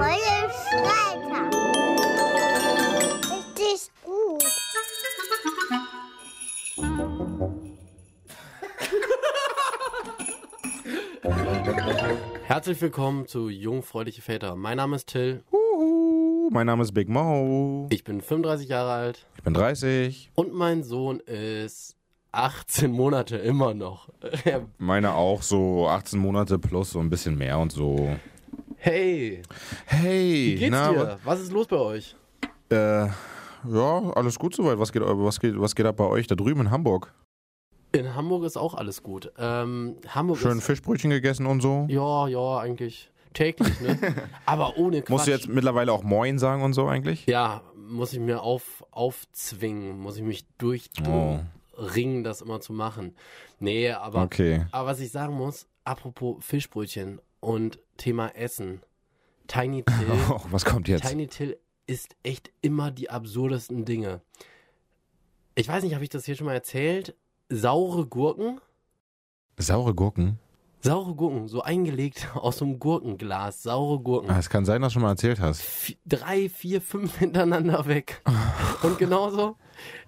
Freue Streiter. Richtig gut. Herzlich willkommen zu Jungfräuliche Väter. Mein Name ist Till. Uhu, mein Name ist Big Mo. Ich bin 35 Jahre alt Ich bin 30. und mein Sohn ist 18 Monate immer noch. Meine auch so 18 Monate plus so ein bisschen mehr und so. Hey, Hey, wie geht's na, dir? Was ist los bei euch? Äh, ja, alles gut soweit. Was geht, was, geht, was geht ab bei euch da drüben in Hamburg? In Hamburg ist auch alles gut. Ähm, Hamburg Schön Fischbrötchen gegessen und so. ja, ja, eigentlich täglich, ne? Aber ohne Quatsch. Musst du jetzt mittlerweile auch Moin sagen und so eigentlich? ja, muss ich mir auf, aufzwingen, muss ich mich Oh. durchringen, das immer zu machen. Nee, aber Okay. Aber was ich sagen muss, apropos Fischbrötchen und Thema Essen. Tiny Till, Oh, was kommt jetzt? Tiny Till isst echt immer die absurdesten Dinge. Ich weiß nicht, habe ich das hier schon mal erzählt? Saure Gurken? Saure Gurken? Saure Gurken, so eingelegt aus so einem Gurkenglas. Saure Gurken. Ah, Es kann sein, dass du schon mal erzählt hast. Vi- drei, vier, fünf hintereinander weg. Und genauso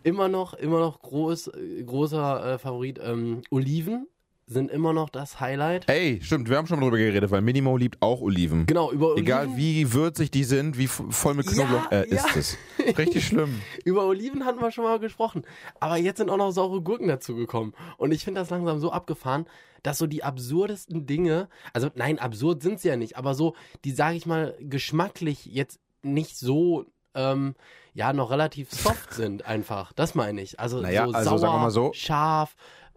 immer noch, immer noch groß, äh, großer äh, Favorit. Ähm, Oliven sind immer noch das Highlight. Ey, stimmt, wir haben schon mal drüber geredet, weil Minimo liebt auch Oliven. Genau, über Oliven. Egal wie würzig die sind, wie voll mit Knoblauch Ja, äh, ist ja. es. Richtig schlimm. Über Oliven hatten wir schon mal gesprochen. Aber jetzt sind auch noch saure Gurken dazugekommen. Und ich finde das langsam so abgefahren, dass so die absurdesten Dinge, also nein, absurd sind sie ja nicht, aber so, die sage ich mal, geschmacklich jetzt nicht so, ähm, ja, noch relativ soft sind einfach. Das meine ich. Also Naja, so also sauer, mal so. scharf,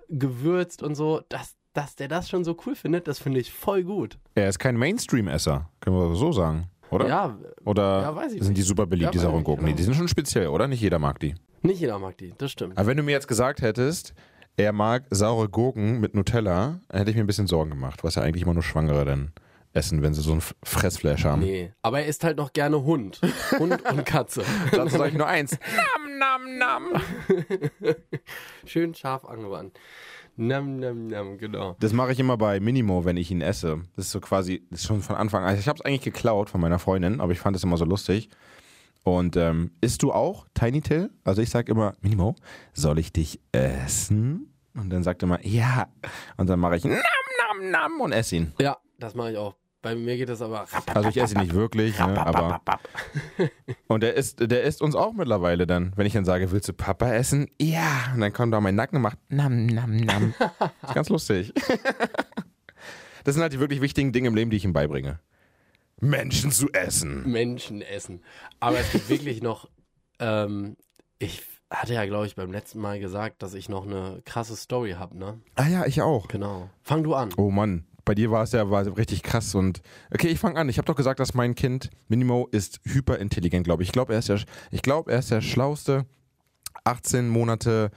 gewürzt und so, dass, dass der das schon so cool findet, das finde ich voll gut. Er ist kein Mainstream-Esser, können wir so sagen, oder? Ja, Oder Ja, weiß ich sind die nicht. super beliebt, Ja, die weiß sauren ich nicht, Gurken? Nee, die sind schon speziell, oder? Nicht jeder mag die. nicht jeder mag die, das stimmt. Aber wenn du mir jetzt gesagt hättest, er mag saure Gurken mit Nutella, hätte ich mir ein bisschen Sorgen gemacht, was ja eigentlich immer nur Schwangere dann essen, wenn sie so ein F- Fressflash haben. Nee, aber er isst halt noch gerne Hund. Hund und Katze. Dazu sage ich nur eins. Nam, nam, nam. Schön scharf angewandt. Nam, nam, nam, genau. Das mache ich immer bei Minimo, wenn ich ihn esse. Das ist so quasi, das ist schon von Anfang an. Also ich habe es eigentlich geklaut von meiner Freundin, aber ich fand es immer so lustig. Und ähm, isst du auch Tiny Till? Also ich sage immer, Minimo, soll ich dich essen? Und dann sagt er immer, ja. Und dann mache ich nam, nam, nam und esse ihn. Ja, das mache ich auch. Bei mir geht das aber. Also ich esse ihn nicht wirklich, ne, aber. Und der isst, der isst uns auch mittlerweile dann. Wenn ich dann sage, willst du Papa essen? Ja. Und dann kommt auf meinen Nacken und macht nam, nam, nam. ist ganz lustig. Das sind halt die wirklich wichtigen Dinge im Leben, die ich ihm beibringe. Menschen zu essen. Menschen essen. Aber es gibt wirklich noch. Ähm, ich hatte ja, glaube ich, beim letzten Mal gesagt, dass ich noch eine krasse Story habe, ne? Ah ja, ich auch. Genau. Fang du an. Oh Mann, bei dir war es ja war richtig krass und okay, ich fange an. Ich habe doch gesagt, dass mein Kind Minimo ist hyperintelligent, glaube ich. Ich glaube, er ist der, ich glaube, er ist der schlauste 18 Monate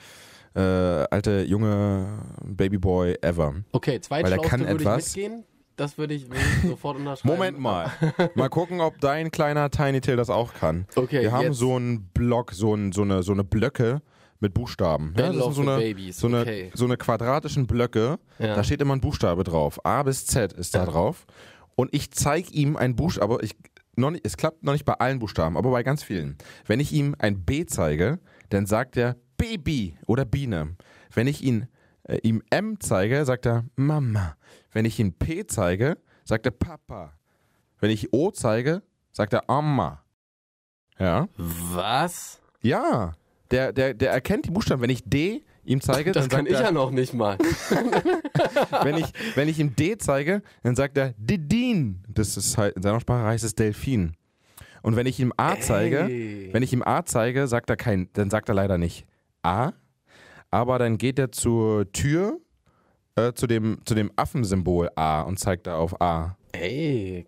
äh, alte junge Babyboy ever. Okay, Weil er kann würde ich etwas. mitgehen. Das würde ich, würde ich sofort unterschreiben. Moment mal. mal gucken, ob dein kleiner Tiny Tail das auch kann. Okay, Wir haben jetzt. so einen Block, so, ein, so, eine, so eine Blöcke mit Buchstaben. Battle das sind so eine, so, eine, okay. so eine quadratischen Blöcke. Ja. Da steht immer ein Buchstabe drauf. A bis Z ist da drauf. Und ich zeige ihm ein Buchstabe. Ich, noch nicht, es klappt noch nicht bei allen Buchstaben, aber bei ganz vielen. Wenn ich ihm ein B zeige, dann sagt er Baby oder Biene. Wenn ich ihn, äh, ihm M zeige, sagt er Mama. Wenn ich ihm P zeige, sagt er Papa. Wenn ich O zeige, sagt er Amma. Ja. Was? Ja. Der, der, der erkennt die Buchstaben. Wenn ich D ihm zeige, Das dann kann ich er, ja noch nicht mal. wenn ich, wenn ich ihm D zeige, dann sagt er Didin. Das ist halt, in seiner Sprache heißt es Delfin. Und wenn ich ihm A zeige, Ey. wenn ich ihm A zeige, sagt er kein, dann sagt er leider nicht A, aber dann geht er zur Tür, äh, zu dem, zu dem Affensymbol A und zeigt da auf A. Ey,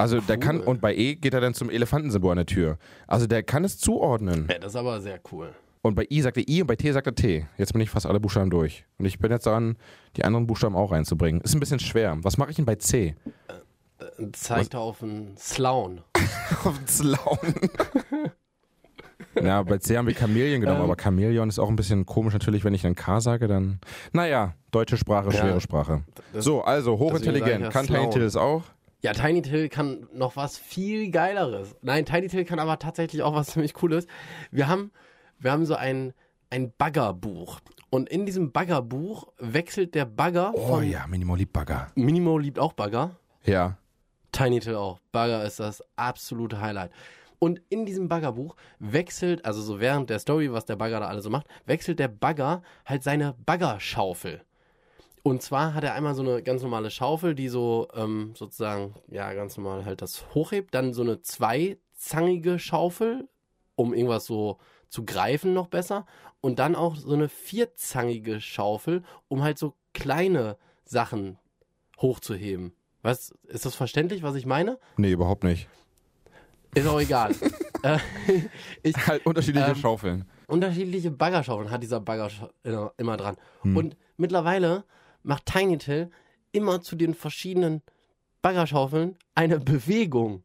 Also der kann, Cool. und bei E geht er dann zum Elefantensymbol an der Tür. Also der kann es zuordnen. ja, das ist aber sehr cool. Und bei I sagt er I und bei T sagt er T. Jetzt bin ich fast alle Buchstaben durch. Und ich bin jetzt dran, die anderen Buchstaben auch reinzubringen. Ist ein bisschen schwer. Was mache ich denn bei C? Zeigt er auf einen Sloan. Auf den Slauen. Ja, bei C haben wir Chamäleon genommen, Ähm. aber Chamäleon ist auch ein bisschen komisch natürlich, wenn ich dann K sage, dann. Naja, deutsche Sprache, Ja, schwere Sprache. das- so, also hochintelligent. ja Kann Slaun. Tiny Tills auch. Ja, Tiny Till kann noch was viel Geileres. Nein, Tiny Till kann aber tatsächlich auch was ziemlich Cooles. Wir haben, wir haben so ein, ein Baggerbuch. Und in diesem Baggerbuch wechselt der Bagger Oh von ja, Minimo liebt Bagger. Minimo liebt auch Bagger. Ja. Tiny Till auch. Bagger ist das absolute Highlight. Und in diesem Baggerbuch wechselt, also so während der Story, was der Bagger da alles so macht, wechselt der Bagger halt seine Baggerschaufel. Und zwar hat er einmal so eine ganz normale Schaufel, die so ähm, sozusagen, ja, ganz normal halt das hochhebt. Dann so eine zweizangige Schaufel, um irgendwas so zu greifen noch besser. Und dann auch so eine vierzangige Schaufel, um halt so kleine Sachen hochzuheben. Was, ist das verständlich, was ich meine? Nee, überhaupt nicht. Ist auch egal. äh, ich, Halt unterschiedliche Ähm, Schaufeln. unterschiedliche Baggerschaufeln hat dieser Bagger immer dran. Hm. Und mittlerweile macht Tiny Till immer zu den verschiedenen Baggerschaufeln eine Bewegung.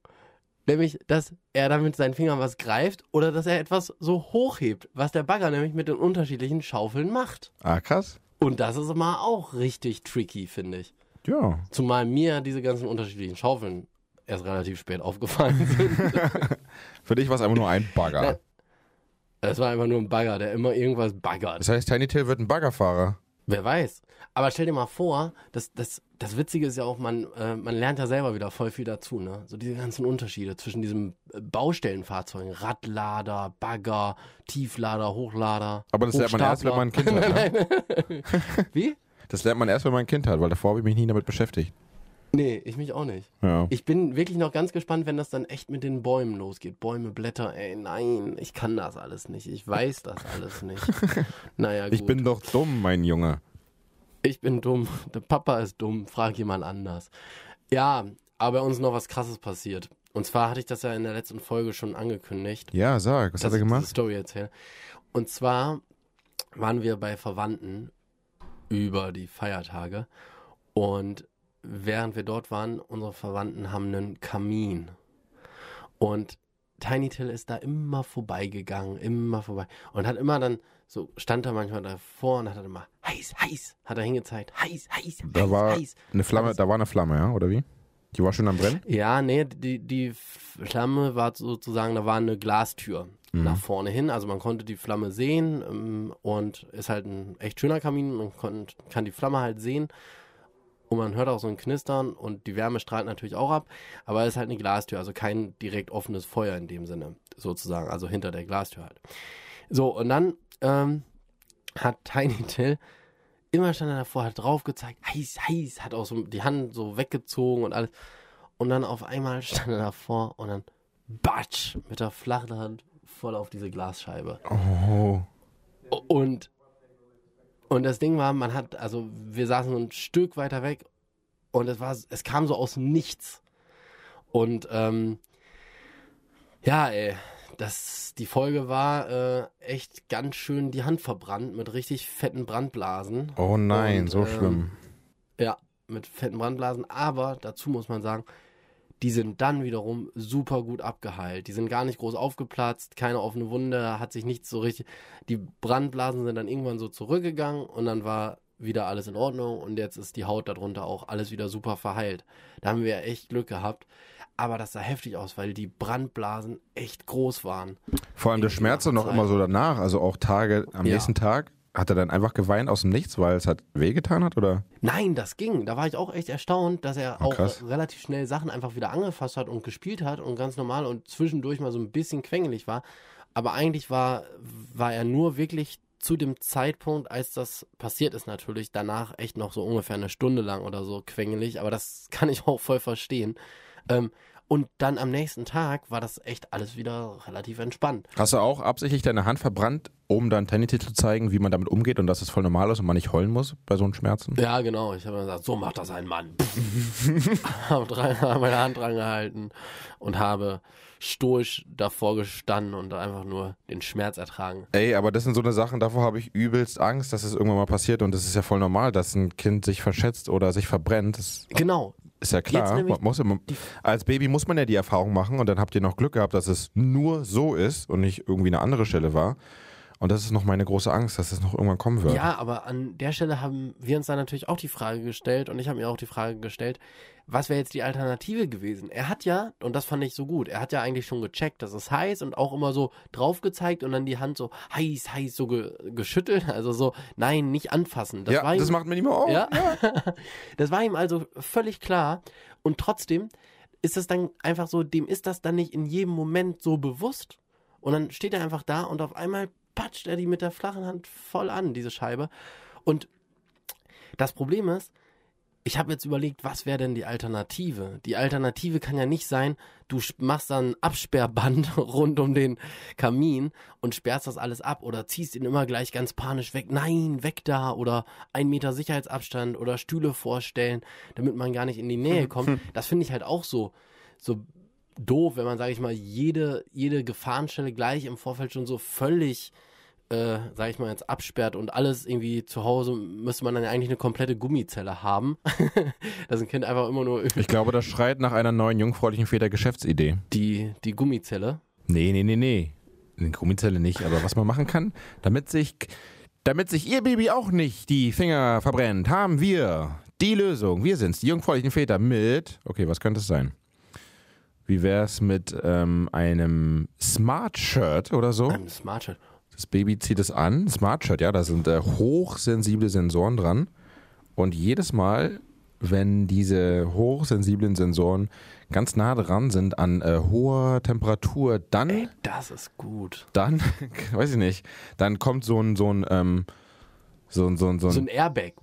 Nämlich, dass er dann mit seinen Fingern was greift oder dass er etwas so hochhebt, was der Bagger nämlich mit den unterschiedlichen Schaufeln macht. Ah, krass. Und das ist immer auch richtig tricky, finde ich. Ja. Zumal mir diese ganzen unterschiedlichen Schaufeln erst relativ spät aufgefallen sind. Für dich war es einfach nur ein Bagger. Es war einfach nur ein Bagger, der immer irgendwas baggert. Das heißt, Tiny Till wird ein Baggerfahrer. Wer weiß. Aber stell dir mal vor, das, das, das Witzige ist ja auch, man, äh, man lernt ja selber wieder voll viel dazu, ne? So diese ganzen Unterschiede zwischen diesen äh, Baustellenfahrzeugen, Radlader, Bagger, Tieflader, Hochlader. Aber das lernt man erst, wenn man ein Kind hat. Ne? Wie? Das lernt man erst, wenn man ein Kind hat, weil davor habe ich mich nie damit beschäftigt. Nee, ich mich auch nicht. Ja. Ich bin wirklich noch ganz gespannt, wenn das dann echt mit den Bäumen losgeht. Bäume, Blätter, ey, nein, ich kann das alles nicht. Ich weiß das alles nicht. Naja, gut. Ich bin doch dumm, mein Junge. Ich bin dumm. Der Papa ist dumm. Frag jemand anders. Ja, aber uns noch was Krasses passiert. Und zwar hatte ich das ja in der letzten Folge schon angekündigt. Ja, sag, was hat er ich gemacht? Story erzähle. Und zwar waren wir bei Verwandten über die Feiertage. Und während wir dort waren, unsere Verwandten haben einen Kamin. Und Tiny Till ist da immer vorbeigegangen, immer vorbei. Und hat immer dann, so stand er manchmal davor und hat dann immer heiß, heiß, hat er hingezeigt, heiß, heiß, Da heiß, war heiß. eine Flamme, da war eine Flamme, ja, oder wie? Die war schon am Brennen? Ja, nee, die, die Flamme war sozusagen, da war eine Glastür nach vorne hin. Also man konnte die Flamme sehen ähm, und ist halt ein echt schöner Kamin. Man kann die Flamme halt sehen und man hört auch so ein Knistern und die Wärme strahlt natürlich auch ab. Aber es ist halt eine Glastür, also kein direkt offenes Feuer in dem Sinne, sozusagen, also hinter der Glastür halt. So, und dann ähm, hat Tiny Till immer stand er davor, hat drauf gezeigt, heiß, heiß, hat auch so die Hand so weggezogen und alles. Und dann auf einmal stand er davor und dann batsch mit der flachen Hand voll auf diese Glasscheibe. Oh. Und, und das Ding war, man hat, also wir saßen so ein Stück weiter weg und es war, es kam so aus Nichts. Und ähm, ja, ey, das, die Folge war äh, echt ganz schön die Hand verbrannt mit richtig fetten Brandblasen. Oh nein, Und, so ähm, schlimm. Ja, mit fetten Brandblasen. Aber dazu muss man sagen, die sind dann wiederum super gut abgeheilt. Die sind gar nicht groß aufgeplatzt, keine offene Wunde, hat sich nichts so richtig. Die Brandblasen sind dann irgendwann so zurückgegangen und dann war wieder alles in Ordnung und jetzt ist die Haut darunter auch alles wieder super verheilt. Da haben wir echt Glück gehabt. Aber das sah heftig aus, weil die Brandblasen echt groß waren. Vor allem der Schmerz noch immer so danach, also auch Tage am Ja. nächsten Tag. Hat er dann einfach geweint aus dem Nichts, weil es hat wehgetan hat, oder? Nein, das ging. Da war ich auch echt erstaunt, dass er Oh, auch krass. relativ schnell Sachen einfach wieder angefasst hat und gespielt hat und ganz normal und zwischendurch mal so ein bisschen quengelig war. Aber eigentlich war, war er nur wirklich zu dem Zeitpunkt, als das passiert ist natürlich, danach echt noch so ungefähr eine Stunde lang oder so quengelig. Aber das kann ich auch voll verstehen. Ähm, und dann am nächsten Tag war das echt alles wieder relativ entspannt. Hast du auch absichtlich deine Hand verbrannt, um dann Tennity zu zeigen, wie man damit umgeht und dass es voll normal ist und man nicht heulen muss bei so einem Schmerzen? Ja, genau. Ich habe gesagt, so macht das ein Mann. habe dran- meine Hand dran gehalten und habe stoisch davor gestanden und einfach nur den Schmerz ertragen. Ey, aber das sind so eine Sachen, davor habe ich übelst Angst, dass es irgendwann mal passiert und das ist ja voll normal, dass ein Kind sich verschätzt oder sich verbrennt. Das Genau. ist ja klar. Muss als Baby muss man ja die Erfahrung machen und dann habt ihr noch Glück gehabt, dass es nur so ist und nicht irgendwie eine andere Stelle war. Und das ist noch meine große Angst, dass das noch irgendwann kommen wird. Ja, aber an der Stelle haben wir uns dann natürlich auch die Frage gestellt und ich habe mir auch die Frage gestellt, was wäre jetzt die Alternative gewesen? Er hat ja, und das fand ich so gut, er hat ja eigentlich schon gecheckt, dass es heiß und auch immer so drauf gezeigt und dann die Hand so heiß, heiß so ge geschüttelt, also so, nein, nicht anfassen. Das ja, ihm, das macht mir nicht mehr auf. ja, das war ihm also völlig klar und trotzdem ist es dann einfach so, dem ist das dann nicht in jedem Moment so bewusst und dann steht er einfach da und auf einmal patscht er die mit der flachen Hand voll an, diese Scheibe. Und das Problem ist, ich habe jetzt überlegt, was wäre denn die Alternative? Die Alternative kann ja nicht sein, du machst dann ein Absperrband rund um den Kamin und sperrst das alles ab oder ziehst ihn immer gleich ganz panisch weg. Nein, weg da oder ein Meter Sicherheitsabstand oder Stühle vorstellen, damit man gar nicht in die Nähe kommt. Das finde ich halt auch so, so doof, wenn man, sage ich mal, jede, jede Gefahrenstelle gleich im Vorfeld schon so völlig, äh, sage ich mal, jetzt absperrt und alles irgendwie zu Hause müsste man dann ja eigentlich eine komplette Gummizelle haben. dass ein Kind einfach immer nur Ich glaube, das schreit nach einer neuen jungfräulichen Väter-Geschäftsidee. die, die Gummizelle. Nee, nee, nee, nee. Eine Gummizelle nicht, aber was man machen kann, damit sich, damit sich ihr Baby auch nicht die Finger verbrennt, haben wir die Lösung. Wir sind's, die jungfräulichen Väter mit, okay, was könnte es sein? Wie wär's mit ähm, einem Smart Shirt oder so? Ein Smart Shirt. Das Baby zieht es an, Smart Shirt, ja, da sind äh, hochsensible Sensoren dran. Und jedes Mal, wenn diese hochsensiblen Sensoren ganz nah dran sind an äh, hoher Temperatur, dann Ey, das ist gut. dann, weiß ich nicht, dann kommt so ein, so ein, ähm, so ein, so ein, so So ein, ein Airbag.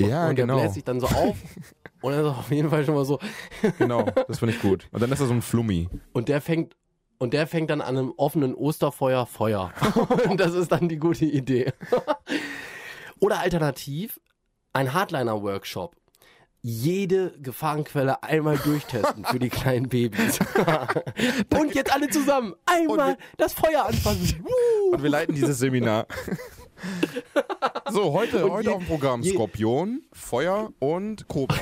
ja, und der genau, bläst sich dann so auf. und er ist auf jeden Fall schon mal so. genau, das finde ich gut. Und dann ist da so ein Flummi. Und der fängt. Und der fängt dann an einem offenen Osterfeuer Feuer. und das ist dann die gute Idee. Oder alternativ ein Hardliner-Workshop. Jede Gefahrenquelle einmal durchtesten für die kleinen Babys. und jetzt alle zusammen einmal das Feuer anfassen. Und wir leiten dieses Seminar. so, heute, Und heute je- auf dem Programm je- Skorpion, Feuer und Cobra.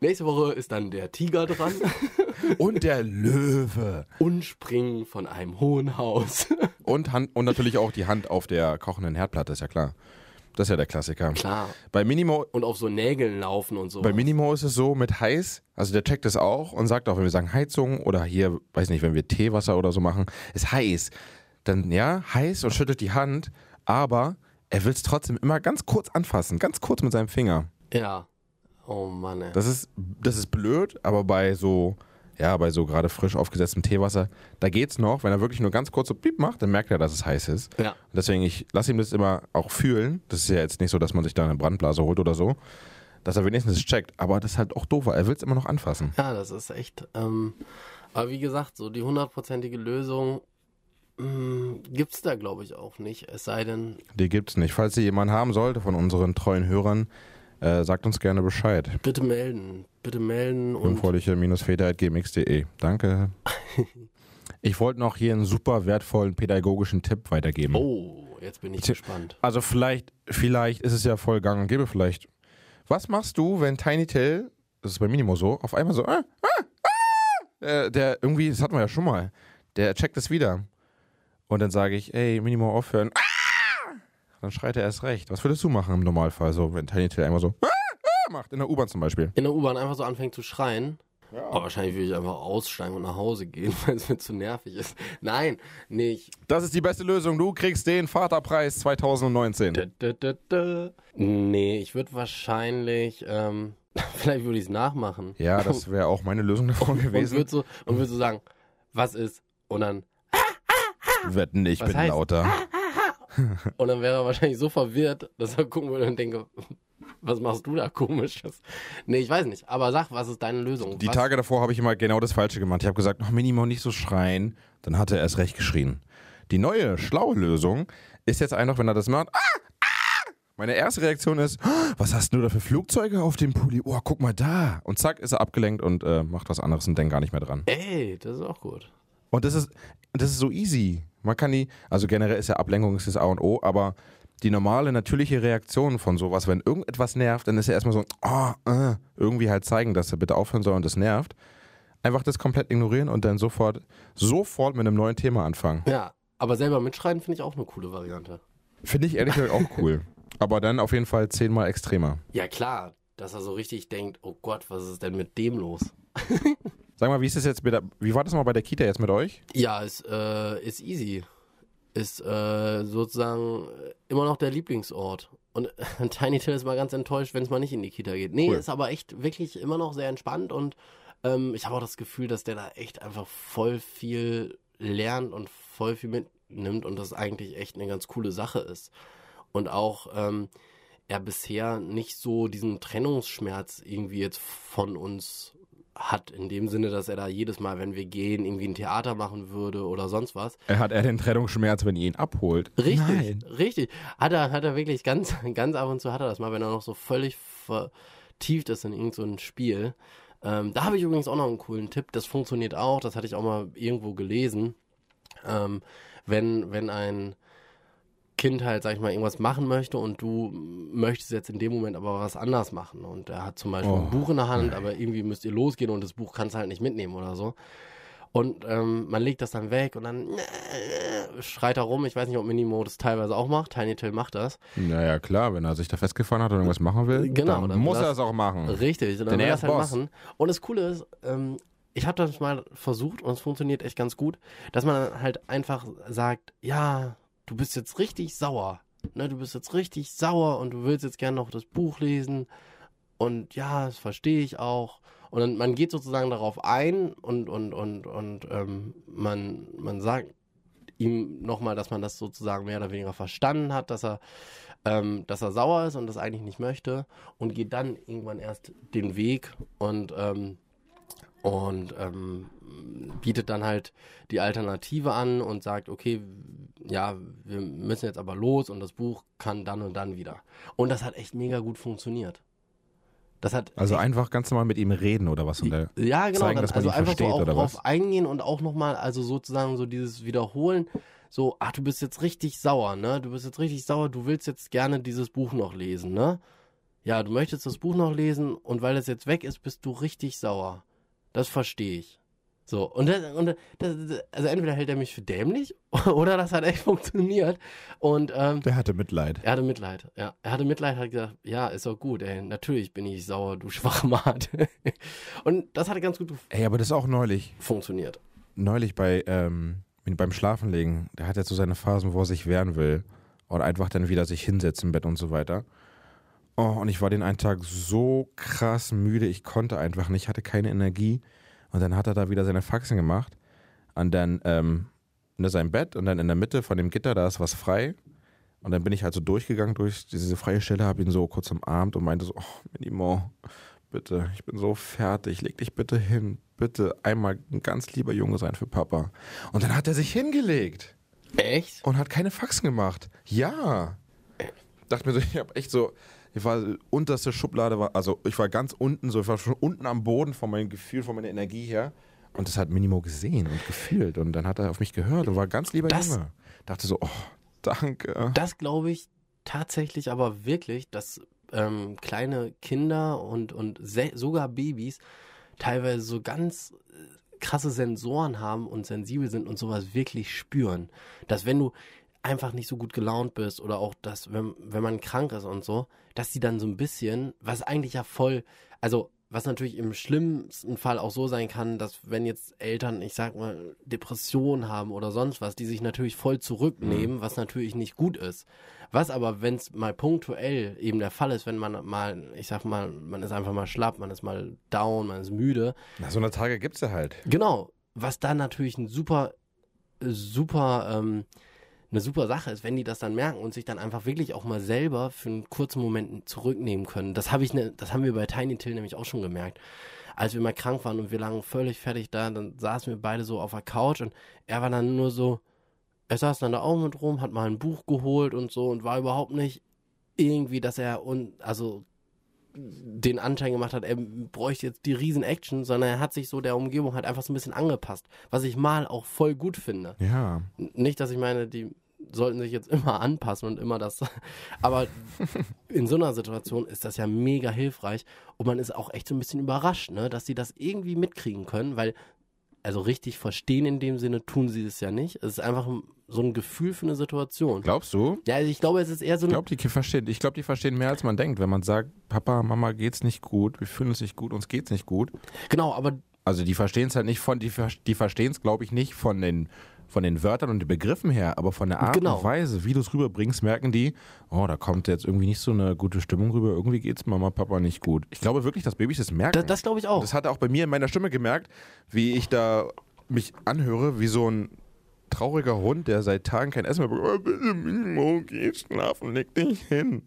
Nächste Woche ist dann der Tiger dran und der Löwe. und springen von einem hohen Haus. Und, Hand, und natürlich auch die Hand auf der kochenden Herdplatte, ist ja klar. Das ist ja der Klassiker. Klar. Bei Minimo, Und auf so Nägeln laufen und so. bei Minimo ist es so mit heiß, also der checkt es auch und sagt auch, wenn wir sagen Heizung oder hier, weiß nicht, wenn wir Teewasser oder so machen, ist heiß. Dann ja, heiß und schüttelt die Hand, aber er will es trotzdem immer ganz kurz anfassen, ganz kurz mit seinem Finger. Ja. Oh Mann, ey. Das ist, das ist blöd, aber bei so, ja, bei so gerade frisch aufgesetztem Teewasser, da geht's noch. Wenn er wirklich nur ganz kurz so piep macht, dann merkt er, dass es heiß ist. Ja. Deswegen, ich lasse ihm das immer auch fühlen. Das ist ja jetzt nicht so, dass man sich da eine Brandblase holt oder so. Dass er wenigstens checkt. Aber das ist halt auch doof, weil er will es immer noch anfassen. Ja, das ist echt. Ähm, aber wie gesagt, so die hundertprozentige Lösung gibt's da, glaube ich, auch nicht. Es sei denn, Die gibt's nicht. Falls ihr jemanden haben sollte von unseren treuen Hörern, äh, sagt uns gerne Bescheid. bitte melden. Bitte melden. Jungfräuliche-väter.gmx.de. Danke. Ich wollte noch hier einen super wertvollen pädagogischen Tipp weitergeben. Oh, jetzt bin ich Tja. gespannt. Also vielleicht, vielleicht ist es ja voll gang und gäbe vielleicht. Was machst du, wenn Tiny Tail, das ist bei Minimo so, auf einmal so, ah, ah, ah, äh, der irgendwie, das hatten wir ja schon mal, der checkt es wieder. Und dann sage ich, ey, Minimo aufhören. Ah! Dann schreit er erst recht. Was würdest du machen im Normalfall, so, wenn Tiny Tail einmal so ah, ah, macht, in der U-Bahn zum Beispiel? In der U-Bahn einfach so anfängt zu schreien. Aber wahrscheinlich würde ich einfach aussteigen und nach Hause gehen, weil es mir zu nervig ist. Nein, nicht. Das ist die beste Lösung. Du kriegst den Vaterpreis 2019. Dö, dö, dö, dö. Nee, ich würde wahrscheinlich, ähm, vielleicht würde ich es nachmachen. Ja, das wäre auch meine Lösung davon und gewesen. würde so, und würd so sagen, was ist? Und dann, Wetten, ich Was bin heißt- lauter. und dann wäre er wahrscheinlich so verwirrt, dass er gucken würde und denke, was machst du da komisches? Nee, ich weiß nicht. Aber sag, was ist deine Lösung? Die was? Tage davor habe ich immer genau das Falsche gemacht. Ich habe gesagt, noch Minimo nicht so schreien. Dann hat er erst recht geschrien. Die neue, schlaue Lösung ist jetzt einfach, wenn er das macht. Ah, ah! Meine erste Reaktion ist, "Ah, was hast du da für Flugzeuge auf dem Pulli? Oh, guck mal da. Und zack, ist er abgelenkt und äh, macht was anderes und denkt gar nicht mehr dran. Ey, das ist auch gut. Und das ist, das ist so easy. Man kann die, also generell ist ja Ablenkung ist das A und O, aber die normale, natürliche Reaktion von sowas, wenn irgendetwas nervt, dann ist ja erstmal so, ah, äh, irgendwie halt zeigen, dass er bitte aufhören soll und das nervt. Einfach das komplett ignorieren und dann sofort, sofort mit einem neuen Thema anfangen. Ja, Aber selber mitschreiben finde ich auch eine coole Variante. Finde ich ehrlich gesagt auch cool. Aber dann auf jeden Fall zehnmal extremer. Ja, klar, dass er so richtig denkt, oh Gott, was ist denn mit dem los? Sag mal, wie ist das jetzt mit der, wie war das mal bei der Kita jetzt mit euch? Ja, ist, äh, ist easy. Ist äh, sozusagen immer noch der Lieblingsort. Und Tiny Till ist mal ganz enttäuscht, wenn es mal nicht in die Kita geht. Nee, Cool. ist aber echt wirklich immer noch sehr entspannt und ähm, ich habe auch das Gefühl, dass der da echt einfach voll viel lernt und voll viel mitnimmt und das eigentlich echt eine ganz coole Sache ist. Und auch ähm, er bisher nicht so diesen Trennungsschmerz irgendwie jetzt von uns hat, in dem Sinne, dass er da jedes Mal, wenn wir gehen, irgendwie ein Theater machen würde oder sonst was. Er hat er den Trennungsschmerz, wenn ihr ihn abholt? Richtig, Nein. richtig. Hat er, hat er wirklich ganz, ganz ab und zu hat er das mal, wenn er noch so völlig vertieft ist in irgendein so ein Spiel. Ähm, da habe ich übrigens auch noch einen coolen Tipp. Das funktioniert auch, das hatte ich auch mal irgendwo gelesen. Ähm, wenn, wenn ein Kind halt, sag ich mal, irgendwas machen möchte und du möchtest jetzt in dem Moment aber was anders machen und er hat zum Beispiel Oh, ein Buch in der Hand, aber irgendwie müsst ihr losgehen und das Buch kannst du halt nicht mitnehmen oder so. Und ähm, man legt das dann weg und dann äh, schreit er rum. Ich weiß nicht, ob Minimo das teilweise auch macht. Tiny Till macht das. Naja, klar, wenn er sich da festgefahren hat und irgendwas machen will, Genau, dann dann muss das- er es auch machen. Richtig, und Denn dann will er das halt Boss. machen. Und das Coole ist, ähm, ich habe das mal versucht und es funktioniert echt ganz gut, dass man dann halt einfach sagt, ja, du bist jetzt richtig sauer. Ne, du bist jetzt richtig sauer und du willst jetzt gerne noch das Buch lesen. Und ja, das verstehe ich auch. Und dann, man geht sozusagen darauf ein und, und, und, und ähm, man, man sagt ihm nochmal, dass man das sozusagen mehr oder weniger verstanden hat, dass er, ähm, dass er sauer ist und das eigentlich nicht möchte und geht dann irgendwann erst den Weg und, ähm, und ähm, bietet dann halt die Alternative an und sagt, okay, ja, wir müssen jetzt aber los und das Buch kann dann und dann wieder. Und das hat echt mega gut funktioniert. Das hat Also einfach ganz normal mit ihm reden oder was? Und ja, genau. zeigen, dass man also ihn einfach so versteht, auch oder drauf was? eingehen und auch nochmal, also sozusagen so dieses Wiederholen. So, ach, du bist jetzt richtig sauer, ne? Du bist jetzt richtig sauer, du willst jetzt gerne dieses Buch noch lesen, ne? Ja, du möchtest das Buch noch lesen und weil es jetzt weg ist, bist du richtig sauer. Das verstehe ich. So, und, das, und das, also entweder hält er mich für dämlich oder das hat echt funktioniert. Und ähm, der hatte Mitleid. er hatte Mitleid, ja. Er hatte Mitleid, hat gesagt, ja, ist doch gut, ey. Natürlich bin ich sauer, du Schwachmat. Und das hat ganz gut Ey, aber das ist auch neulich. funktioniert. Neulich bei, ähm, beim Schlafenlegen, der hat jetzt so seine Phasen, wo er sich wehren will. Und einfach dann wieder sich hinsetzt im Bett und so weiter. Oh, und ich war den einen Tag so krass müde, ich konnte einfach nicht, hatte keine Energie. Und dann hat er da wieder seine Faxen gemacht. Und dann ähm, in seinem Bett und dann in der Mitte von dem Gitter, da ist was frei. Und dann bin ich halt so durchgegangen durch diese freie Stelle, habe ihn so kurz umarmt und meinte so, oh, Minimo, bitte, ich bin so fertig, leg dich bitte hin, bitte einmal ein ganz lieber Junge sein für Papa. Und dann hat er sich hingelegt Echt? und hat keine Faxen gemacht. Ja. Dachte mir so, ich habe echt so, ich war unterste Schublade, war, also ich war ganz unten, so ich war schon unten am Boden von meinem Gefühl, von meiner Energie her. Und das hat Minimo gesehen und gefühlt. Und dann hat er auf mich gehört und war ganz lieber Das- Junge. Dachte so, oh, danke. Das glaube ich tatsächlich aber wirklich, dass ähm, kleine Kinder und, und sogar Babys teilweise so ganz äh, krasse Sensoren haben und sensibel sind und sowas wirklich spüren. Dass wenn du einfach nicht so gut gelaunt bist oder auch das, wenn, wenn man krank ist und so, dass die dann so ein bisschen, was eigentlich ja voll, also was natürlich im schlimmsten Fall auch so sein kann, dass wenn jetzt Eltern, ich sag mal, Depressionen haben oder sonst was, die sich natürlich voll zurücknehmen, was natürlich nicht gut ist. Was aber, wenn es mal punktuell eben der Fall ist, wenn man mal, ich sag mal, man ist einfach mal schlapp, man ist mal down, man ist müde, Na, so eine Tage gibt's ja halt. Genau, was dann natürlich ein super, super, ähm, eine super Sache ist, wenn die das dann merken und sich dann einfach wirklich auch mal selber für einen kurzen Moment zurücknehmen können. Das habe ich, ne, das haben wir bei Tiny Till nämlich auch schon gemerkt. Als wir mal krank waren und wir lagen völlig fertig da, dann saßen wir beide so auf der Couch und er war dann nur so, er saß dann da auch mit rum, hat mal ein Buch geholt und so und war überhaupt nicht irgendwie, dass er und also den Anschein gemacht hat, er bräuchte jetzt die riesen Action, sondern er hat sich so der Umgebung halt einfach so ein bisschen angepasst, was ich mal auch voll gut finde. Ja. Nicht, dass ich meine, die sollten sich jetzt immer anpassen und immer das, aber in so einer Situation ist das ja mega hilfreich und man ist auch echt so ein bisschen überrascht, ne, dass sie das irgendwie mitkriegen können, weil also richtig verstehen in dem Sinne tun sie es ja nicht. Es ist einfach so ein Gefühl für eine Situation. Glaubst du? Ja, also ich glaube, es ist eher so Ich glaube, die verstehen, ich glaube, die verstehen mehr, als man denkt, wenn man sagt, Papa, Mama geht's nicht gut, wir fühlen uns nicht gut, uns geht's nicht gut. Genau, aber Also die verstehen es halt nicht von, die, die verstehen es, glaube ich, nicht von den, von den Wörtern und den Begriffen her, aber von der Art Genau. und Weise, wie du es rüberbringst, merken die, oh, da kommt jetzt irgendwie nicht so eine gute Stimmung rüber, irgendwie geht's Mama, Papa nicht gut. Ich glaube wirklich, dass Babys das merken. das, das glaube ich auch. Das hat er auch bei mir in meiner Stimme gemerkt, wie ich da mich anhöre, wie so ein trauriger Hund, der seit Tagen kein Essen mehr bekommt. Oh, bitte, Mimo, geh schlafen, leg dich hin.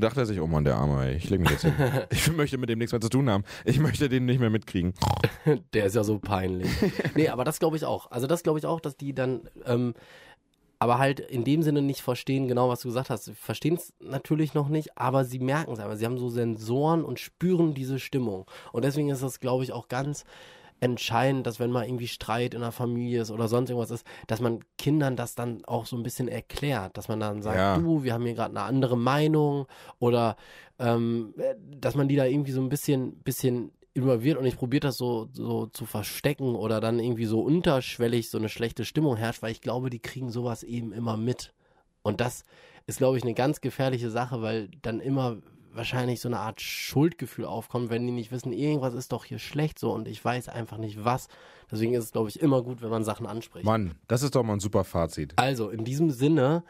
Dachte er sich, oh Mann, der Arme, ey, ich leg mich jetzt hin. Ich möchte mit dem nichts mehr zu tun haben. Ich möchte den nicht mehr mitkriegen. Der ist ja so peinlich. nee, aber das glaube ich auch. Also das glaube ich auch, dass die dann ähm, aber halt in dem Sinne nicht verstehen, genau was du gesagt hast. Sie verstehen es natürlich noch nicht, aber sie merken es einfach. Sie haben so Sensoren und spüren diese Stimmung. Und deswegen ist das, glaube ich, auch ganz entscheidend, dass wenn mal irgendwie Streit in der Familie ist oder sonst irgendwas ist, dass man Kindern das dann auch so ein bisschen erklärt, dass man dann sagt, Ja. du, wir haben hier gerade eine andere Meinung oder ähm, dass man die da irgendwie so ein bisschen, bisschen involviert und ich probiere das so, so zu verstecken oder dann irgendwie so unterschwellig so eine schlechte Stimmung herrscht, weil ich glaube, die kriegen sowas eben immer mit. Und das ist, glaube ich, eine ganz gefährliche Sache, weil dann immer wahrscheinlich so eine Art Schuldgefühl aufkommt, wenn die nicht wissen, irgendwas ist doch hier schlecht so und ich weiß einfach nicht was. Deswegen ist es, glaube ich, immer gut, wenn man Sachen anspricht. Mann, das ist doch mal ein super Fazit. Also, in diesem Sinne,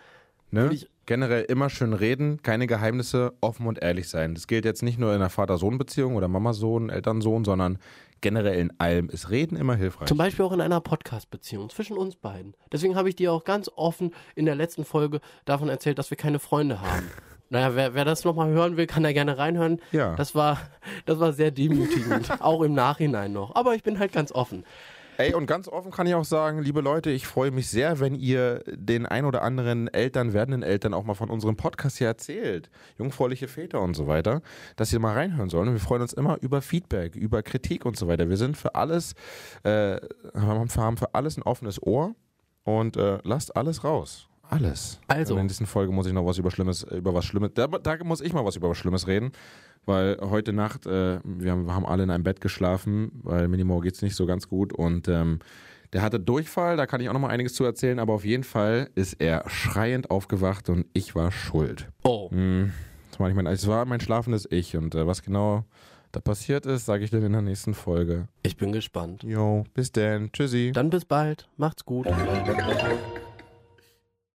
Ne? Generell immer schön reden, keine Geheimnisse, offen und ehrlich sein. Das gilt jetzt nicht nur in einer Vater-Sohn-Beziehung oder Mama-Sohn, Eltern-Sohn, sondern generell in allem ist Reden immer hilfreich. Zum Beispiel auch in einer Podcast-Beziehung zwischen uns beiden. Deswegen habe ich dir auch ganz offen in der letzten Folge davon erzählt, dass wir keine Freunde haben. Naja, wer, wer das nochmal hören will, kann da gerne reinhören. Ja. Das war, das war sehr demütigend, auch im Nachhinein noch. Aber ich bin halt ganz offen. Ey, und ganz offen kann ich auch sagen, liebe Leute, ich freue mich sehr, wenn ihr den ein oder anderen Eltern, werdenden Eltern auch mal von unserem Podcast hier erzählt. Jungfräuliche Väter und so weiter, dass sie mal reinhören sollen. Und wir freuen uns immer über Feedback, über Kritik und so weiter. Wir sind für alles, äh, haben haben für alles ein offenes Ohr und äh, lasst alles raus. Alles. Also. Und in dieser Folge muss ich noch was über Schlimmes, über was Schlimmes, da, da muss ich mal was über was Schlimmes reden. Weil heute Nacht, äh, wir, haben, wir haben alle in einem Bett geschlafen, weil Minimo geht es nicht so ganz gut und ähm, der hatte Durchfall, da kann ich auch noch mal einiges zu erzählen, aber auf jeden Fall ist er schreiend aufgewacht und ich war schuld. Oh, Hm, das war, nicht mein, es war mein schlafendes Ich und äh, was genau da passiert ist, sage ich dir in der nächsten Folge. ich bin gespannt. Jo, bis dann, tschüssi. Dann bis bald. Macht's gut.